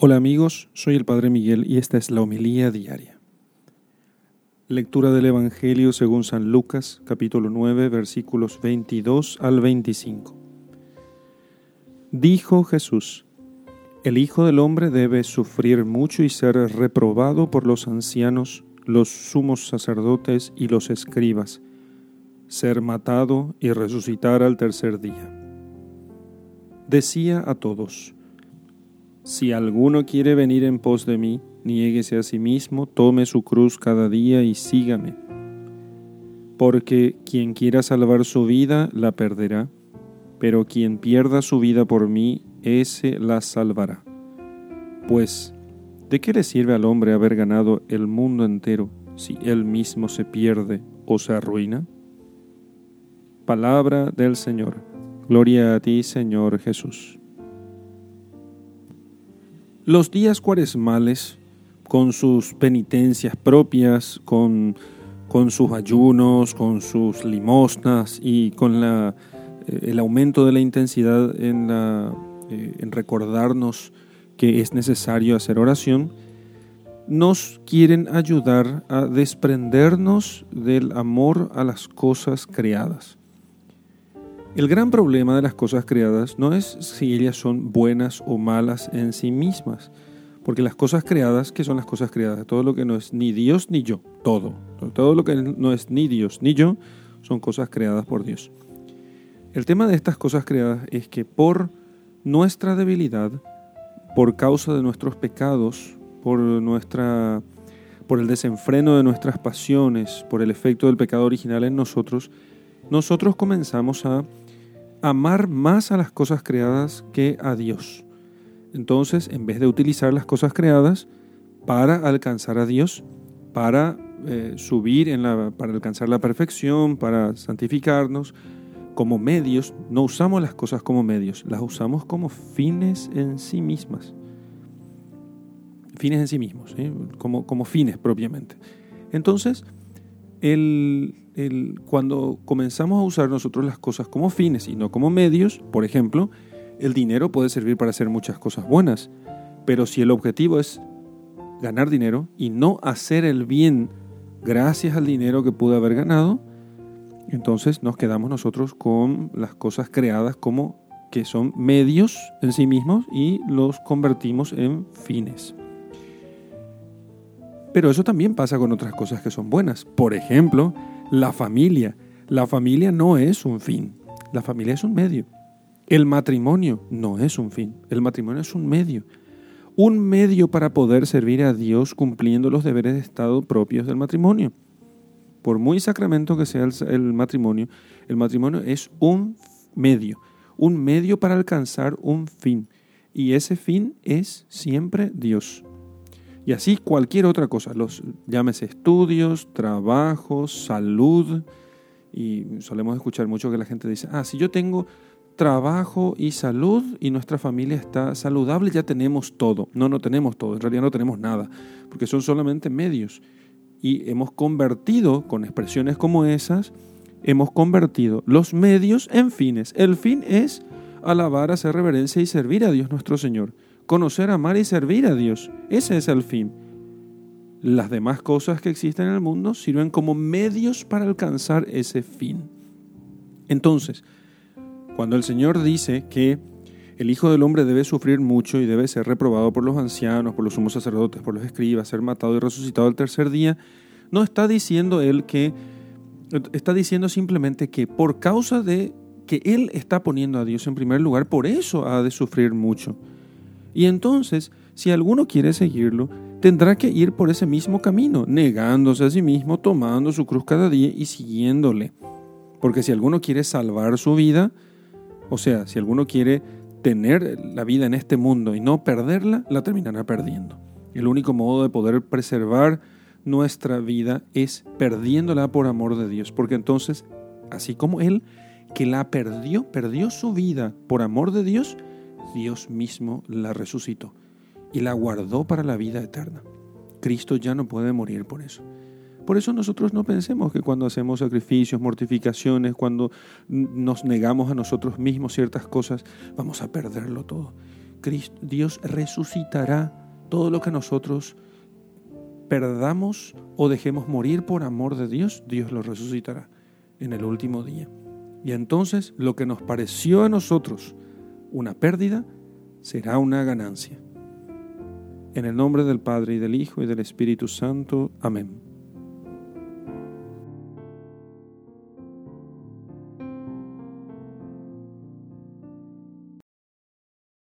Hola amigos, soy el Padre Miguel y esta es la homilía diaria. Lectura del Evangelio según San Lucas, capítulo 9, versículos 22 al 25. Dijo Jesús, el Hijo del Hombre debe sufrir mucho y ser reprobado por los ancianos, los sumos sacerdotes y los escribas, ser matado y resucitar al tercer día. Decía a todos, si alguno quiere venir en pos de mí, niéguese a sí mismo, tome su cruz cada día y sígame. Porque quien quiera salvar su vida, la perderá, pero quien pierda su vida por mí, ese la salvará. Pues, ¿de qué le sirve al hombre haber ganado el mundo entero si él mismo se pierde o se arruina? Palabra del Señor. Gloria a ti, Señor Jesús. Los días cuaresmales, con sus penitencias propias, con, con sus ayunos, con sus limosnas y con eh, el aumento de la intensidad en, la, eh, en recordarnos que es necesario hacer oración, nos quieren ayudar a desprendernos del amor a las cosas creadas. El gran problema de las cosas creadas no es si ellas son buenas o malas en sí mismas, porque las cosas creadas, ¿qué son las cosas creadas? Todo lo que no es ni Dios ni yo, todo. Todo lo que no es ni Dios ni yo son cosas creadas por Dios. El tema de estas cosas creadas es que por nuestra debilidad, por causa de nuestros pecados, por nuestra por el desenfreno de nuestras pasiones, por el efecto del pecado original en nosotros, nosotros comenzamos a amar más a las cosas creadas que a Dios. Entonces, en vez de utilizar las cosas creadas para alcanzar a Dios, para eh, subir en la, para alcanzar la perfección, para santificarnos, como medios, no usamos las cosas como medios, las usamos como fines en sí mismas. Fines en sí mismos, como, como fines propiamente. Entonces, el, cuando comenzamos a usar nosotros las cosas como fines y no como medios, por ejemplo, el dinero puede servir para hacer muchas cosas buenas, pero si el objetivo es ganar dinero y no hacer el bien gracias al dinero que pude haber ganado, entonces nos quedamos nosotros con las cosas creadas como que son medios en sí mismos y los convertimos en fines. Pero eso también pasa con otras cosas que son buenas. Por ejemplo, la familia. La familia no es un fin, la familia es un medio. El matrimonio no es un fin, el matrimonio es un medio. Un medio para poder servir a Dios cumpliendo los deberes de Estado propios del matrimonio. Por muy sacramento que sea el, matrimonio, el matrimonio es un medio, un medio para alcanzar un fin. Y ese fin es siempre Dios. Y así cualquier otra cosa, los llámese estudios, trabajos, salud. Y solemos escuchar mucho que la gente dice, ah, si yo tengo trabajo y salud y nuestra familia está saludable, ya tenemos todo. No, no tenemos todo, en realidad no tenemos nada, porque son solamente medios. Y hemos convertido, con expresiones como esas, hemos convertido los medios en fines. El fin es alabar, hacer reverencia y servir a Dios nuestro Señor conocer, amar y servir a Dios. Ese es el fin. Las demás cosas que existen en el mundo sirven como medios para alcanzar ese fin. Entonces, cuando el Señor dice que el Hijo del Hombre debe sufrir mucho y debe ser reprobado por los ancianos, por los sumos sacerdotes, por los escribas, ser matado y resucitado al tercer día, no está diciendo Él que, está diciendo simplemente que por causa de que Él está poniendo a Dios en primer lugar, por eso ha de sufrir mucho. Y entonces, si alguno quiere seguirlo, tendrá que ir por ese mismo camino, negándose a sí mismo, tomando su cruz cada día y siguiéndole. Porque si alguno quiere salvar su vida, o sea, si alguno quiere tener la vida en este mundo y no perderla, la terminará perdiendo. El único modo de poder preservar nuestra vida es perdiéndola por amor de Dios, porque entonces, así como Él, que la perdió, perdió su vida por amor de Dios, Dios mismo la resucitó y la guardó para la vida eterna. Cristo ya no puede morir por eso. Por eso nosotros no pensemos que cuando hacemos sacrificios, mortificaciones, cuando nos negamos a nosotros mismos ciertas cosas, vamos a perderlo todo. Dios resucitará todo lo que nosotros perdamos o dejemos morir por amor de Dios, Dios lo resucitará en el último día. Y entonces lo que nos pareció a nosotros una pérdida será una ganancia. En el nombre del Padre y del Hijo y del Espíritu Santo. Amén.